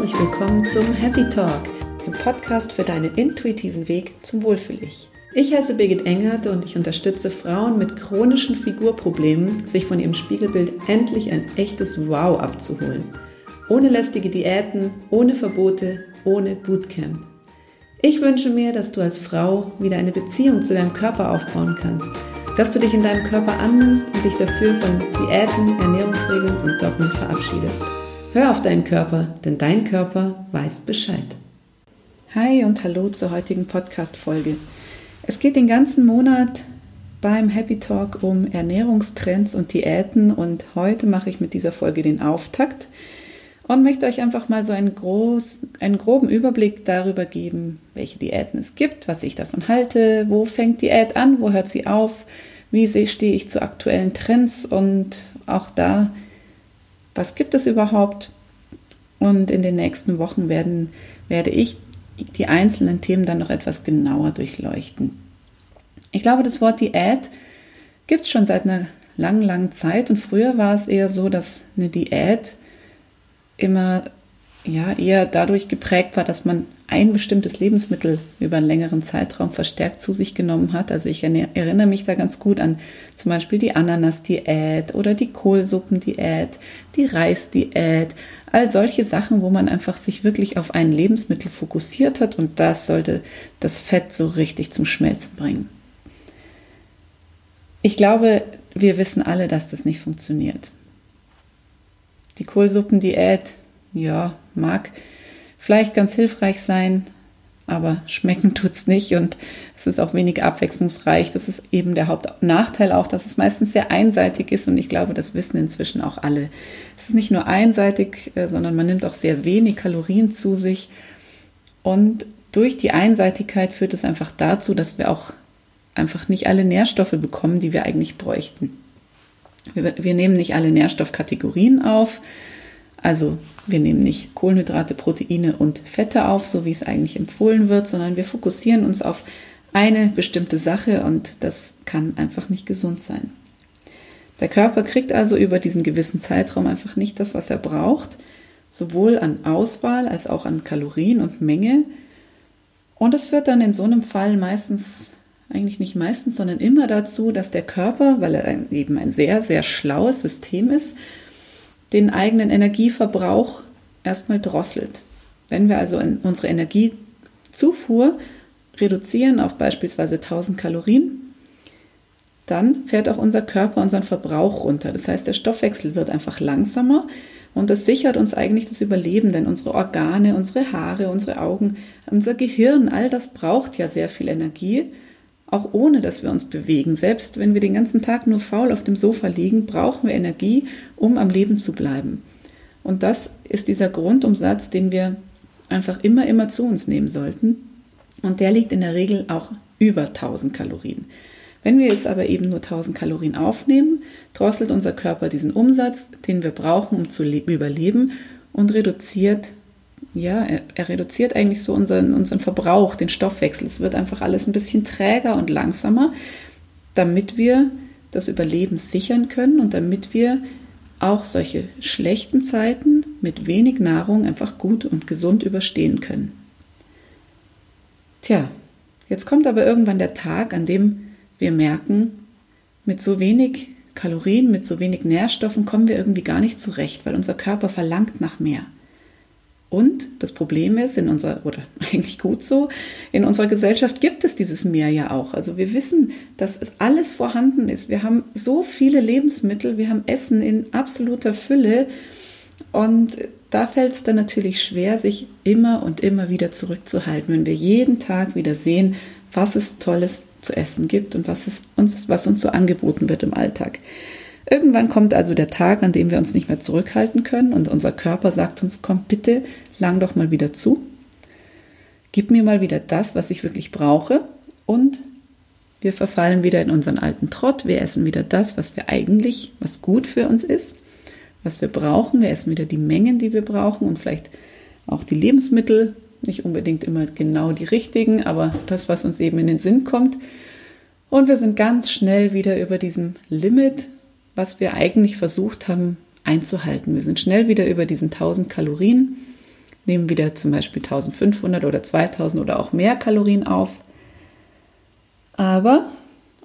herzlich willkommen zum Happy Talk, dem Podcast für deinen intuitiven Weg zum Wohlfühl-Ich. Ich heiße Birgit Engert und ich unterstütze Frauen mit chronischen Figurproblemen, sich von ihrem Spiegelbild endlich ein echtes Wow abzuholen. Ohne lästige Diäten, ohne Verbote, ohne Bootcamp. Ich wünsche mir, dass du als Frau wieder eine Beziehung zu deinem Körper aufbauen kannst, dass du dich in deinem Körper annimmst und dich dafür von Diäten, Ernährungsregeln und Dogmen verabschiedest. Hör auf deinen Körper, denn dein Körper weiß Bescheid. Hi und hallo zur heutigen Podcast-Folge. Es geht den ganzen Monat beim Happy Talk um Ernährungstrends und Diäten und heute mache ich mit dieser Folge den Auftakt und möchte euch einfach mal so einen, groß, einen groben Überblick darüber geben, welche Diäten es gibt, was ich davon halte, wo fängt Diät an, wo hört sie auf, wie stehe ich zu aktuellen Trends und auch da was gibt es überhaupt? Und in den nächsten Wochen werden, werde ich die einzelnen Themen dann noch etwas genauer durchleuchten. Ich glaube, das Wort Diät gibt es schon seit einer langen, langen Zeit und früher war es eher so, dass eine Diät immer ja, eher dadurch geprägt war, dass man ein bestimmtes Lebensmittel über einen längeren Zeitraum verstärkt zu sich genommen hat. Also ich erinnere mich da ganz gut an zum Beispiel die Ananas-Diät oder die Kohlsuppendiät, die Reisdiät, all solche Sachen, wo man einfach sich wirklich auf ein Lebensmittel fokussiert hat und das sollte das Fett so richtig zum Schmelzen bringen. Ich glaube, wir wissen alle, dass das nicht funktioniert. Die Kohlsuppendiät, ja, mag vielleicht ganz hilfreich sein, aber schmecken tut es nicht und es ist auch wenig abwechslungsreich. Das ist eben der Hauptnachteil auch, dass es meistens sehr einseitig ist und ich glaube, das wissen inzwischen auch alle. Es ist nicht nur einseitig, äh, sondern man nimmt auch sehr wenig Kalorien zu sich und durch die Einseitigkeit führt es einfach dazu, dass wir auch einfach nicht alle Nährstoffe bekommen, die wir eigentlich bräuchten. Wir, wir nehmen nicht alle Nährstoffkategorien auf, also wir nehmen nicht Kohlenhydrate, Proteine und Fette auf, so wie es eigentlich empfohlen wird, sondern wir fokussieren uns auf eine bestimmte Sache und das kann einfach nicht gesund sein. Der Körper kriegt also über diesen gewissen Zeitraum einfach nicht das, was er braucht, sowohl an Auswahl als auch an Kalorien und Menge. Und es führt dann in so einem Fall meistens, eigentlich nicht meistens, sondern immer dazu, dass der Körper, weil er eben ein sehr, sehr schlaues System ist, den eigenen Energieverbrauch erstmal drosselt. Wenn wir also unsere Energiezufuhr reduzieren auf beispielsweise 1000 Kalorien, dann fährt auch unser Körper unseren Verbrauch runter. Das heißt, der Stoffwechsel wird einfach langsamer und das sichert uns eigentlich das Überleben, denn unsere Organe, unsere Haare, unsere Augen, unser Gehirn, all das braucht ja sehr viel Energie auch ohne dass wir uns bewegen. Selbst wenn wir den ganzen Tag nur faul auf dem Sofa liegen, brauchen wir Energie, um am Leben zu bleiben. Und das ist dieser Grundumsatz, den wir einfach immer, immer zu uns nehmen sollten. Und der liegt in der Regel auch über 1000 Kalorien. Wenn wir jetzt aber eben nur 1000 Kalorien aufnehmen, drosselt unser Körper diesen Umsatz, den wir brauchen, um zu überleben und reduziert ja, er, er, reduziert eigentlich so unseren, unseren Verbrauch, den Stoffwechsel. Es wird einfach alles ein bisschen träger und langsamer, damit wir das Überleben sichern können und damit wir auch solche schlechten Zeiten mit wenig Nahrung einfach gut und gesund überstehen können. Tja, jetzt kommt aber irgendwann der Tag, an dem wir merken, mit so wenig Kalorien, mit so wenig Nährstoffen kommen wir irgendwie gar nicht zurecht, weil unser Körper verlangt nach mehr. Und das Problem ist, in unserer, oder eigentlich gut so, in unserer Gesellschaft gibt es dieses Meer ja auch. Also wir wissen, dass es alles vorhanden ist. Wir haben so viele Lebensmittel, wir haben Essen in absoluter Fülle. Und da fällt es dann natürlich schwer, sich immer und immer wieder zurückzuhalten, wenn wir jeden Tag wieder sehen, was es Tolles zu essen gibt und was, es uns, was uns so angeboten wird im Alltag. Irgendwann kommt also der Tag, an dem wir uns nicht mehr zurückhalten können und unser Körper sagt uns, komm bitte, lang doch mal wieder zu. Gib mir mal wieder das, was ich wirklich brauche und wir verfallen wieder in unseren alten Trott. Wir essen wieder das, was wir eigentlich, was gut für uns ist, was wir brauchen. Wir essen wieder die Mengen, die wir brauchen und vielleicht auch die Lebensmittel, nicht unbedingt immer genau die richtigen, aber das, was uns eben in den Sinn kommt. Und wir sind ganz schnell wieder über diesem Limit was wir eigentlich versucht haben einzuhalten. Wir sind schnell wieder über diesen 1000 Kalorien nehmen wieder zum Beispiel 1500 oder 2000 oder auch mehr Kalorien auf. Aber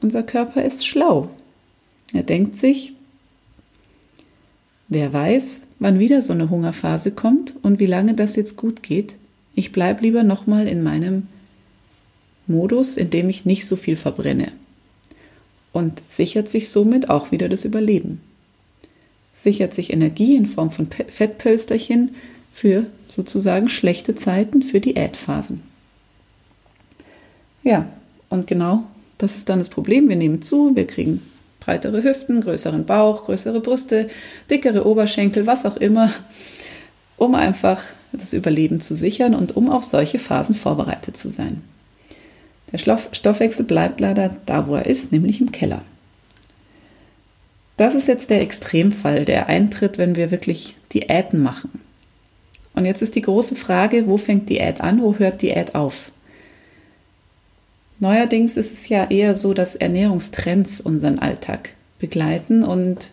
unser Körper ist schlau. Er denkt sich, wer weiß, wann wieder so eine Hungerphase kommt und wie lange das jetzt gut geht. Ich bleibe lieber nochmal in meinem Modus, in dem ich nicht so viel verbrenne. Und sichert sich somit auch wieder das Überleben. Sichert sich Energie in Form von Fettpölsterchen für sozusagen schlechte Zeiten, für Diätphasen. Ja, und genau das ist dann das Problem. Wir nehmen zu, wir kriegen breitere Hüften, größeren Bauch, größere Brüste, dickere Oberschenkel, was auch immer, um einfach das Überleben zu sichern und um auf solche Phasen vorbereitet zu sein. Der Stoffwechsel bleibt leider da, wo er ist, nämlich im Keller. Das ist jetzt der Extremfall, der eintritt, wenn wir wirklich Diäten machen. Und jetzt ist die große Frage, wo fängt Diät an, wo hört Diät auf? Neuerdings ist es ja eher so, dass Ernährungstrends unseren Alltag begleiten und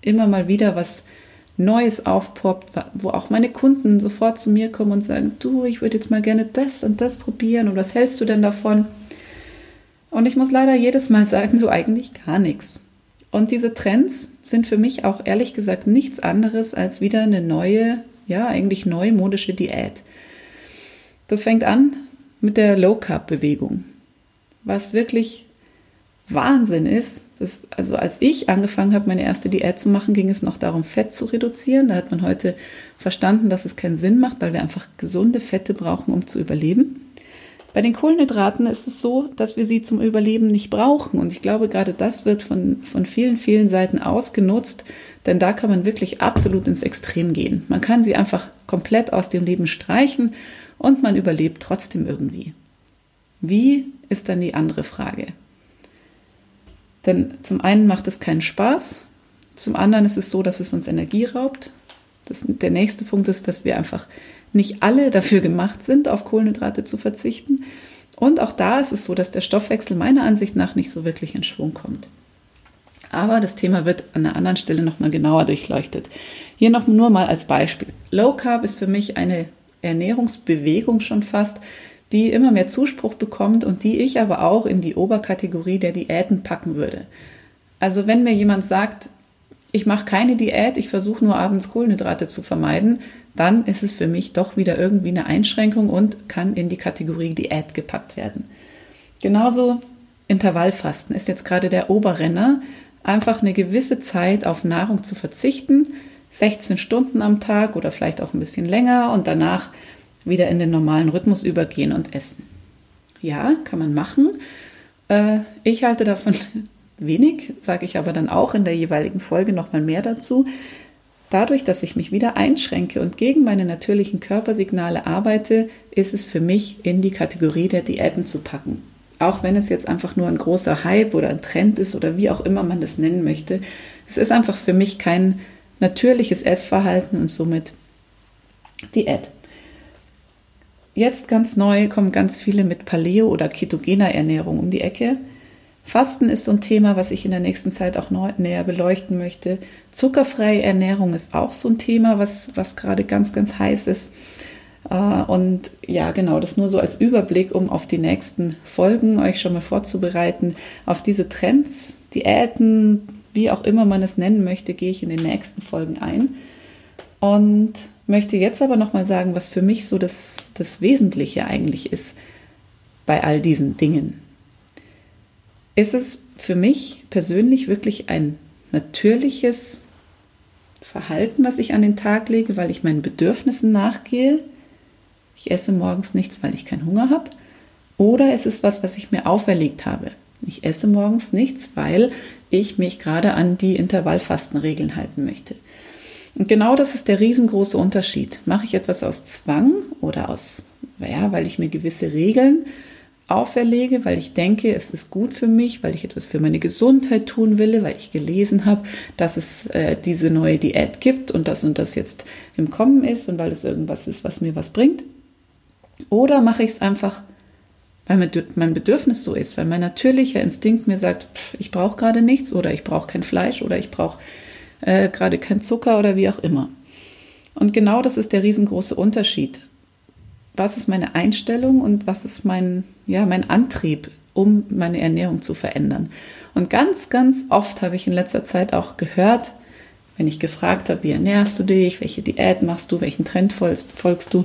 immer mal wieder was Neues aufpoppt, wo auch meine Kunden sofort zu mir kommen und sagen, du, ich würde jetzt mal gerne das und das probieren und was hältst du denn davon? Und ich muss leider jedes Mal sagen, so eigentlich gar nichts. Und diese Trends sind für mich auch ehrlich gesagt nichts anderes als wieder eine neue, ja eigentlich neumodische Diät. Das fängt an mit der Low Carb Bewegung was wirklich Wahnsinn ist. Das, also als ich angefangen habe, meine erste Diät zu machen, ging es noch darum, Fett zu reduzieren. Da hat man heute verstanden, dass es keinen Sinn macht, weil wir einfach gesunde Fette brauchen, um zu überleben. Bei den Kohlenhydraten ist es so, dass wir sie zum Überleben nicht brauchen. Und ich glaube, gerade das wird von, von vielen, vielen Seiten ausgenutzt, denn da kann man wirklich absolut ins Extrem gehen. Man kann sie einfach komplett aus dem Leben streichen und man überlebt trotzdem irgendwie. Wie ist dann die andere Frage. Denn zum einen macht es keinen Spaß, zum anderen ist es so, dass es uns Energie raubt. Das, der nächste Punkt ist, dass wir einfach nicht alle dafür gemacht sind, auf Kohlenhydrate zu verzichten. Und auch da ist es so, dass der Stoffwechsel meiner Ansicht nach nicht so wirklich in Schwung kommt. Aber das Thema wird an einer anderen Stelle nochmal genauer durchleuchtet. Hier noch nur mal als Beispiel. Low Carb ist für mich eine Ernährungsbewegung schon fast, die immer mehr Zuspruch bekommt und die ich aber auch in die Oberkategorie der Diäten packen würde. Also wenn mir jemand sagt, ich mache keine Diät, ich versuche nur abends Kohlenhydrate zu vermeiden, dann ist es für mich doch wieder irgendwie eine Einschränkung und kann in die Kategorie Diät gepackt werden. Genauso Intervallfasten ist jetzt gerade der Oberrenner, einfach eine gewisse Zeit auf Nahrung zu verzichten, 16 Stunden am Tag oder vielleicht auch ein bisschen länger und danach wieder in den normalen Rhythmus übergehen und essen. Ja, kann man machen. Äh, ich halte davon wenig, sage ich aber dann auch in der jeweiligen Folge nochmal mehr dazu. Dadurch, dass ich mich wieder einschränke und gegen meine natürlichen Körpersignale arbeite, ist es für mich in die Kategorie der Diäten zu packen. Auch wenn es jetzt einfach nur ein großer Hype oder ein Trend ist oder wie auch immer man das nennen möchte. Es ist einfach für mich kein natürliches Essverhalten und somit Diät. Jetzt ganz neu kommen ganz viele mit Paleo- oder ketogener Ernährung um die Ecke. Fasten ist so ein Thema, was ich in der nächsten Zeit auch näher beleuchten möchte. Zuckerfreie Ernährung ist auch so ein Thema, was, was gerade ganz, ganz heiß ist. Äh, und ja, genau, das nur so als Überblick, um auf die nächsten Folgen euch schon mal vorzubereiten. Auf diese Trends, Diäten, wie auch immer man es nennen möchte, gehe ich in den nächsten Folgen ein. Und möchte jetzt aber nochmal sagen, was für mich so das, das Wesentliche eigentlich ist bei all diesen Dingen. Ist es für mich persönlich wirklich ein natürliches Verhalten, was ich an den Tag lege, weil ich meinen Bedürfnissen nachgehe? Ich esse morgens nichts, weil ich keinen Hunger habe. Oder ist es was, was ich mir auferlegt habe? Ich esse morgens nichts, weil ich mich gerade an die Intervallfastenregeln halten möchte. Und genau das ist der riesengroße Unterschied. Mache ich etwas aus Zwang oder aus, ja, weil ich mir gewisse Regeln auferlege, weil ich denke, es ist gut für mich, weil ich etwas für meine Gesundheit tun will, weil ich gelesen habe, dass es äh, diese neue Diät gibt und das und das jetzt im Kommen ist und weil es irgendwas ist, was mir was bringt. Oder mache ich es einfach, weil mein Bedürfnis so ist, weil mein natürlicher Instinkt mir sagt, pff, ich brauche gerade nichts oder ich brauche kein Fleisch oder ich brauche äh, gerade kein Zucker oder wie auch immer. Und genau das ist der riesengroße Unterschied. Was ist meine Einstellung und was ist mein, ja, mein Antrieb, um meine Ernährung zu verändern? Und ganz, ganz oft habe ich in letzter Zeit auch gehört, wenn ich gefragt habe, wie ernährst du dich, welche Diät machst du, welchen Trend folgst, folgst du,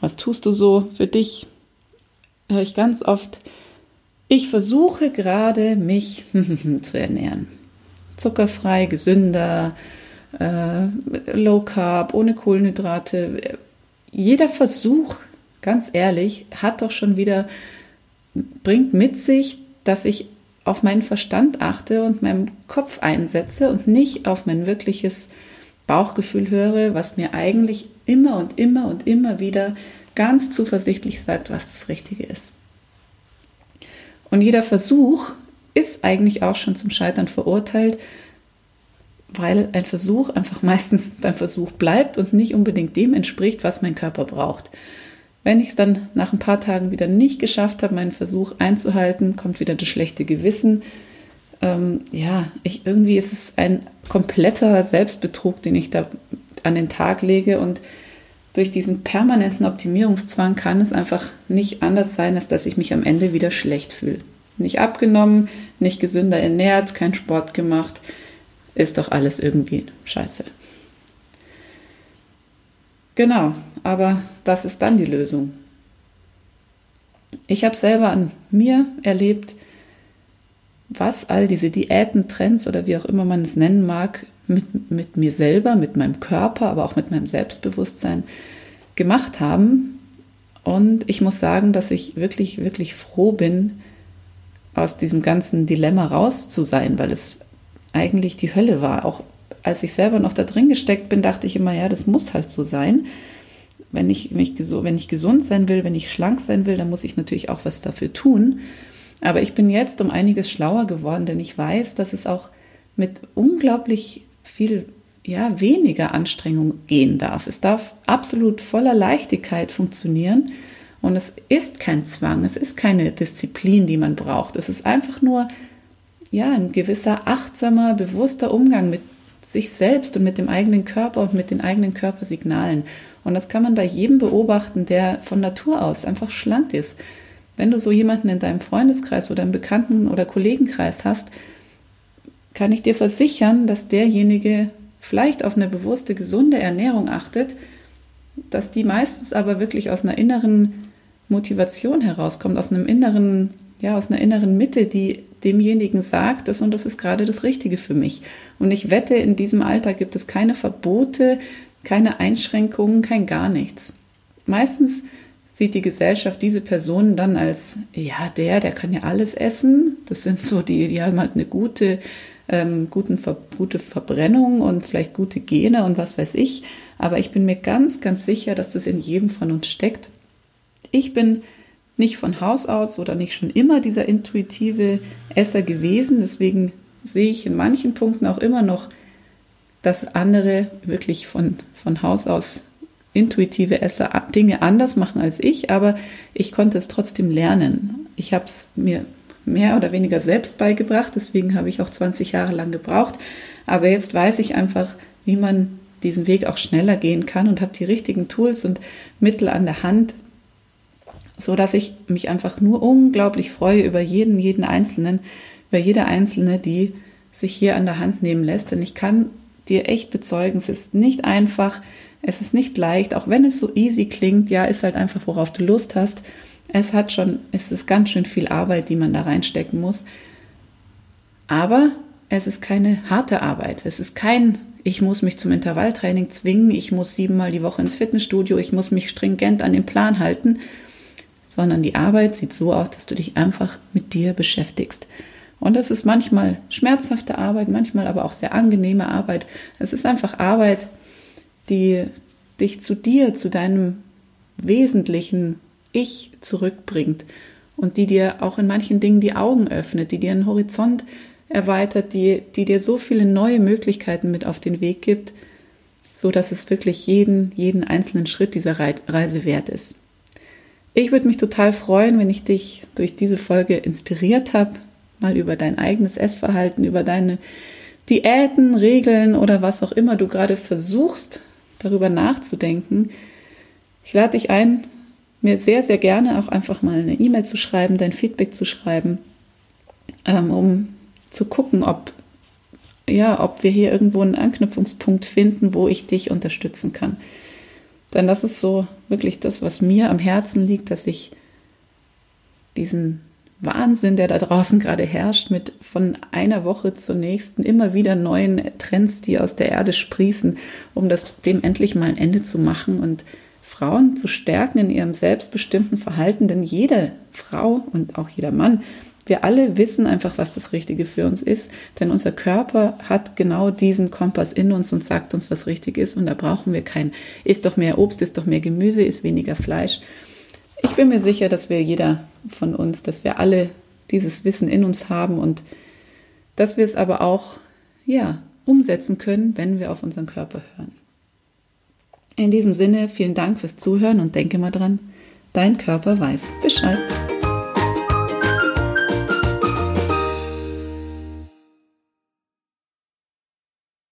was tust du so für dich, höre ich ganz oft, ich versuche gerade mich zu ernähren. Zuckerfrei, gesünder, äh, low carb, ohne Kohlenhydrate. Jeder Versuch, ganz ehrlich, hat doch schon wieder, bringt mit sich, dass ich auf meinen Verstand achte und meinen Kopf einsetze und nicht auf mein wirkliches Bauchgefühl höre, was mir eigentlich immer und immer und immer wieder ganz zuversichtlich sagt, was das Richtige ist. Und jeder Versuch ist eigentlich auch schon zum Scheitern verurteilt, weil ein Versuch einfach meistens beim Versuch bleibt und nicht unbedingt dem entspricht, was mein Körper braucht. Wenn ich es dann nach ein paar Tagen wieder nicht geschafft habe, meinen Versuch einzuhalten, kommt wieder das schlechte Gewissen. Ähm, ja, ich, irgendwie ist es ein kompletter Selbstbetrug, den ich da an den Tag lege und durch diesen permanenten Optimierungszwang kann es einfach nicht anders sein, als dass ich mich am Ende wieder schlecht fühle. Nicht abgenommen, nicht gesünder ernährt, kein Sport gemacht, ist doch alles irgendwie scheiße. Genau, aber was ist dann die Lösung? Ich habe selber an mir erlebt, was all diese Diäten, Trends oder wie auch immer man es nennen mag, mit, mit mir selber, mit meinem Körper, aber auch mit meinem Selbstbewusstsein gemacht haben. Und ich muss sagen, dass ich wirklich, wirklich froh bin, aus diesem ganzen Dilemma raus zu sein, weil es eigentlich die Hölle war. Auch als ich selber noch da drin gesteckt bin, dachte ich immer, ja, das muss halt so sein. Wenn ich, wenn ich, wenn ich gesund sein will, wenn ich schlank sein will, dann muss ich natürlich auch was dafür tun. Aber ich bin jetzt um einiges schlauer geworden, denn ich weiß, dass es auch mit unglaublich viel ja, weniger Anstrengung gehen darf. Es darf absolut voller Leichtigkeit funktionieren. Und es ist kein Zwang, es ist keine Disziplin, die man braucht. Es ist einfach nur ja, ein gewisser achtsamer, bewusster Umgang mit sich selbst und mit dem eigenen Körper und mit den eigenen Körpersignalen. Und das kann man bei jedem beobachten, der von Natur aus einfach schlank ist. Wenn du so jemanden in deinem Freundeskreis oder im Bekannten- oder Kollegenkreis hast, kann ich dir versichern, dass derjenige vielleicht auf eine bewusste, gesunde Ernährung achtet, dass die meistens aber wirklich aus einer inneren Motivation herauskommt, aus einem inneren, ja, aus einer inneren Mitte, die demjenigen sagt, das und das ist gerade das Richtige für mich. Und ich wette, in diesem Alter gibt es keine Verbote, keine Einschränkungen, kein gar nichts. Meistens sieht die Gesellschaft diese Personen dann als, ja, der, der kann ja alles essen. Das sind so die, die haben halt eine gute, ähm, guten, gute Verbrennung und vielleicht gute Gene und was weiß ich. Aber ich bin mir ganz, ganz sicher, dass das in jedem von uns steckt. Ich bin nicht von Haus aus oder nicht schon immer dieser intuitive Esser gewesen. Deswegen sehe ich in manchen Punkten auch immer noch, dass andere wirklich von, von Haus aus intuitive Esser Dinge anders machen als ich, aber ich konnte es trotzdem lernen. Ich habe es mir mehr oder weniger selbst beigebracht, deswegen habe ich auch 20 Jahre lang gebraucht. Aber jetzt weiß ich einfach, wie man diesen Weg auch schneller gehen kann und habe die richtigen Tools und Mittel an der Hand, so dass ich mich einfach nur unglaublich freue über jeden, jeden Einzelnen, über jede Einzelne, die sich hier an der Hand nehmen lässt. Denn ich kann dir echt bezeugen, es ist nicht einfach, es ist nicht leicht, auch wenn es so easy klingt, ja, ist halt einfach, worauf du Lust hast. Es hat schon, es ist ganz schön viel Arbeit, die man da reinstecken muss. Aber es ist keine harte Arbeit. Es ist kein, ich muss mich zum Intervalltraining zwingen, ich muss siebenmal die Woche ins Fitnessstudio, ich muss mich stringent an den Plan halten, sondern die Arbeit sieht so aus, dass du dich einfach mit dir beschäftigst. Und das ist manchmal schmerzhafte Arbeit, manchmal aber auch sehr angenehme Arbeit. Es ist einfach Arbeit, die dich zu dir, zu deinem wesentlichen Ich zurückbringt und die dir auch in manchen Dingen die Augen öffnet, die dir einen Horizont erweitert, die, die dir so viele neue Möglichkeiten mit auf den Weg gibt, so dass es wirklich jeden, jeden einzelnen Schritt dieser Reise wert ist. Ich würde mich total freuen, wenn ich dich durch diese Folge inspiriert habe, mal über dein eigenes Essverhalten, über deine Diäten, Regeln oder was auch immer du gerade versuchst darüber nachzudenken. Ich lade dich ein, mir sehr, sehr gerne auch einfach mal eine E-Mail zu schreiben, dein Feedback zu schreiben, ähm, um zu gucken, ob, ja, ob wir hier irgendwo einen Anknüpfungspunkt finden, wo ich dich unterstützen kann. Denn das ist so wirklich das, was mir am Herzen liegt, dass ich diesen Wahnsinn, der da draußen gerade herrscht, mit von einer Woche zur nächsten immer wieder neuen Trends, die aus der Erde sprießen, um das dem endlich mal ein Ende zu machen und Frauen zu stärken in ihrem selbstbestimmten Verhalten. Denn jede Frau und auch jeder Mann, wir alle wissen einfach, was das Richtige für uns ist, denn unser Körper hat genau diesen Kompass in uns und sagt uns, was richtig ist. Und da brauchen wir kein, ist doch mehr Obst, ist doch mehr Gemüse, ist weniger Fleisch. Ich bin mir sicher, dass wir jeder von uns, dass wir alle dieses Wissen in uns haben und dass wir es aber auch, ja, umsetzen können, wenn wir auf unseren Körper hören. In diesem Sinne, vielen Dank fürs Zuhören und denke mal dran, dein Körper weiß Bescheid.